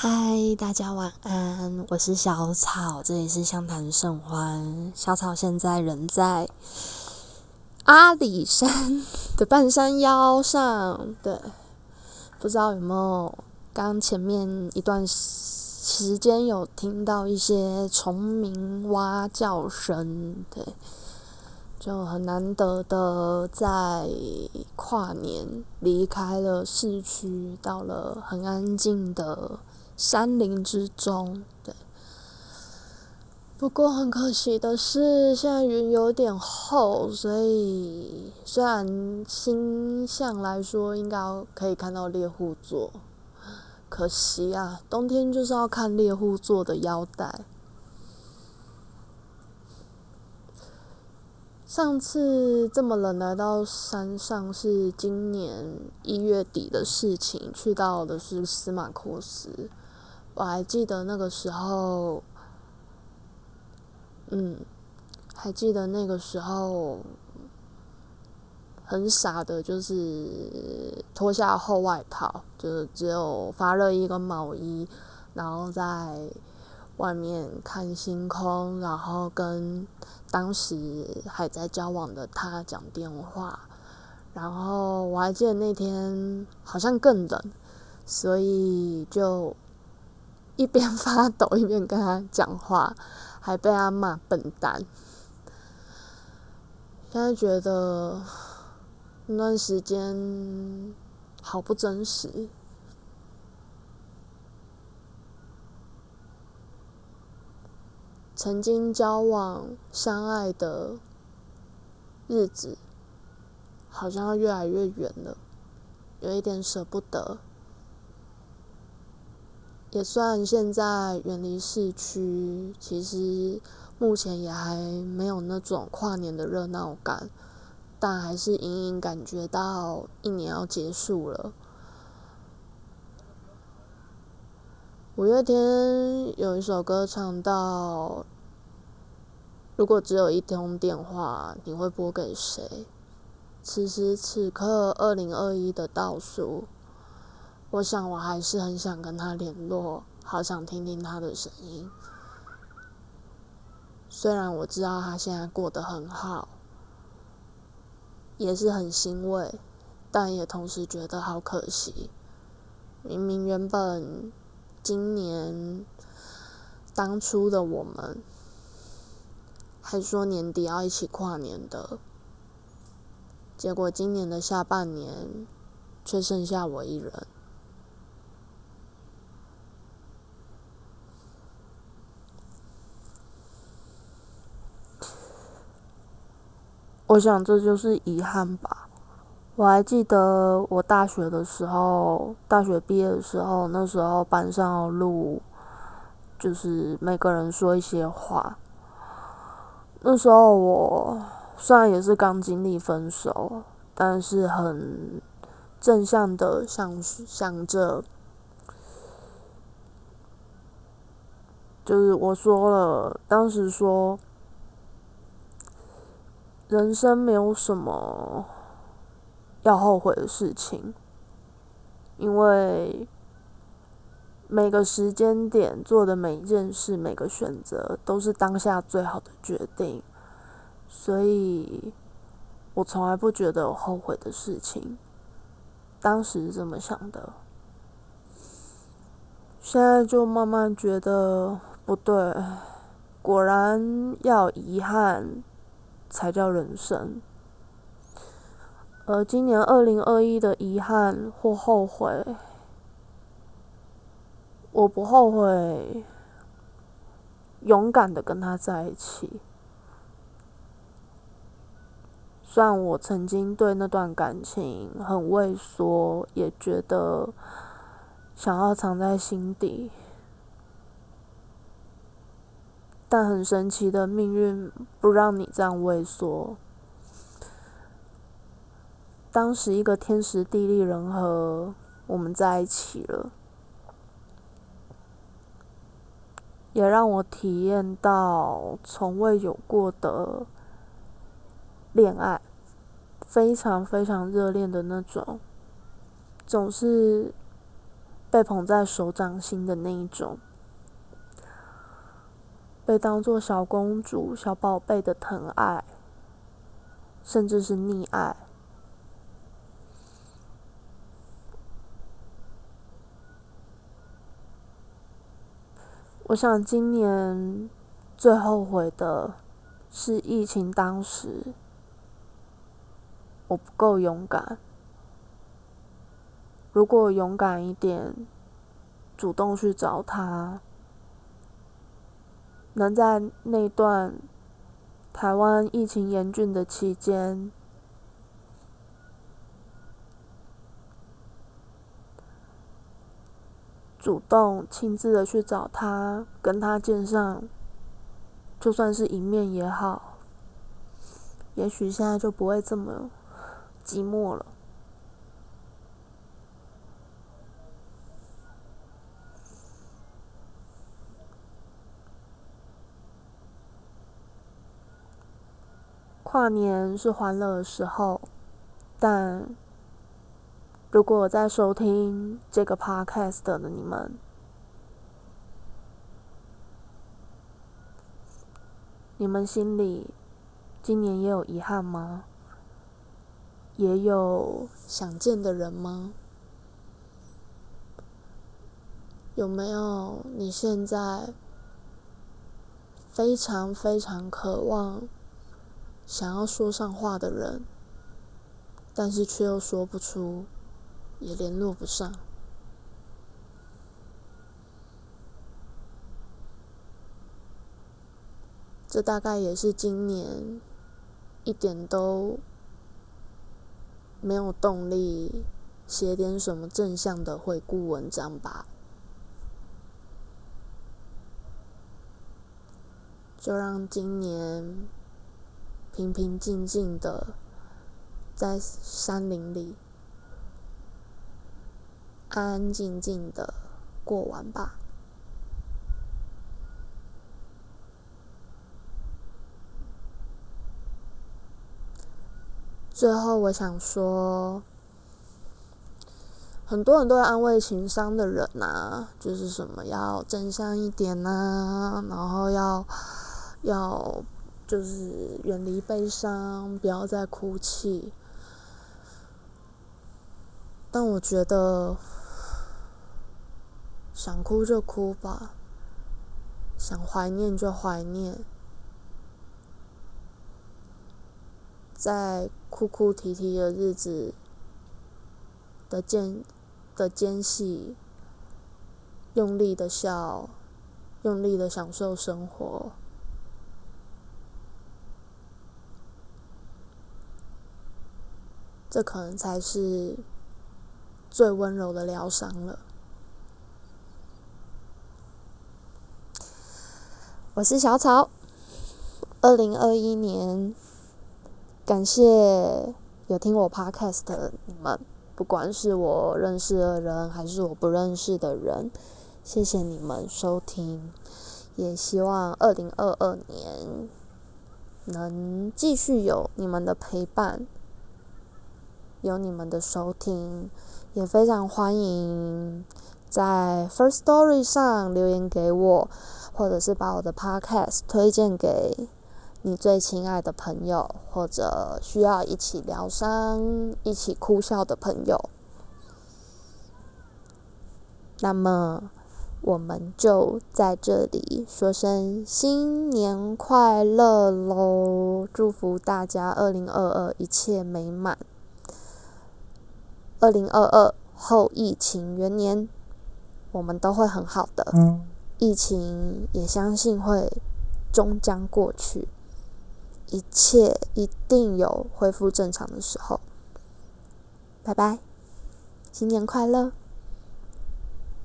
嗨，大家晚安，我是小草，这里是相谈甚欢。小草现在人在阿里山 的半山腰上，对，不知道有没有刚前面一段时间有听到一些虫鸣蛙叫声，对，就很难得的在跨年离开了市区，到了很安静的。山林之中，对。不过很可惜的是，现在云有点厚，所以虽然星象来说应该可以看到猎户座，可惜啊，冬天就是要看猎户座的腰带。上次这么冷来到山上是今年一月底的事情，去到的是司马库斯。我还记得那个时候，嗯，还记得那个时候，很傻的，就是脱下厚外套，就是只有发热衣跟毛衣，然后在外面看星空，然后跟当时还在交往的他讲电话，然后我还记得那天好像更冷，所以就。一边 发抖一边跟他讲话，还被他骂笨蛋。现在觉得那段时间好不真实。曾经交往、相爱的日子，好像要越来越远了，有一点舍不得。也算现在远离市区，其实目前也还没有那种跨年的热闹感，但还是隐隐感觉到一年要结束了。五月天有一首歌唱到：“如果只有一通电话，你会拨给谁？”此时此刻，二零二一的倒数。我想，我还是很想跟他联络，好想听听他的声音。虽然我知道他现在过得很好，也是很欣慰，但也同时觉得好可惜。明明原本今年当初的我们，还说年底要一起跨年的，结果今年的下半年却剩下我一人。我想这就是遗憾吧。我还记得我大学的时候，大学毕业的时候，那时候班上录，就是每个人说一些话。那时候我虽然也是刚经历分手，但是很正向的想想着，就是我说了，当时说。人生没有什么要后悔的事情，因为每个时间点做的每一件事、每个选择都是当下最好的决定，所以我从来不觉得有后悔的事情。当时是这么想的，现在就慢慢觉得不对，果然要遗憾。才叫人生。而今年二零二一的遗憾或后悔，我不后悔勇敢的跟他在一起。虽然我曾经对那段感情很畏缩，也觉得想要藏在心底。但很神奇的命运不让你这样畏缩。当时一个天时地利人和，我们在一起了，也让我体验到从未有过的恋爱，非常非常热恋的那种，总是被捧在手掌心的那一种，被当做小公主、小宝贝的疼爱，甚至是溺爱。我想今年最后悔的是疫情当时我不够勇敢。如果勇敢一点，主动去找他，能在那段台湾疫情严峻的期间，主动亲自的去找他，跟他见上，就算是一面也好，也许现在就不会这么寂寞了。跨年是欢乐的时候，但如果在收听这个 podcast 的你们，你们心里今年也有遗憾吗？也有想见的人吗？有没有你现在非常非常渴望想要说上话的人，但是却又说不出，也联络不上？这大概也是今年一点都没有动力写点什么正向的回顾文章吧。就让今年平平静静的在山林里安安静静的过完吧。最后，我想说，很多很多安慰情商的人呐，就是什么要正向一点呐，然后要要就是远离悲伤，不要再哭泣。但我觉得，想哭就哭吧，想怀念就怀念。在哭哭啼啼的日子的间的间隙，用力的笑，用力的享受生活，这可能才是最温柔的疗伤了。我是小草，二零二一年。感谢有听我 podcast 的你们，不管是我认识的人还是我不认识的人，谢谢你们收听。也希望二零二二年能继续有你们的陪伴，有你们的收听，也非常欢迎在 First Story 上留言给我，或者是把我的 podcast 推荐给。你最亲爱的朋友，或者需要一起疗伤、一起哭笑的朋友，那么我们就在这里说声新年快乐喽！祝福大家二零二二一切美满，二零二二后疫情元年，我们都会很好的。疫情也相信会终将过去。一切一定有恢复正常的时候。拜拜，新年快乐！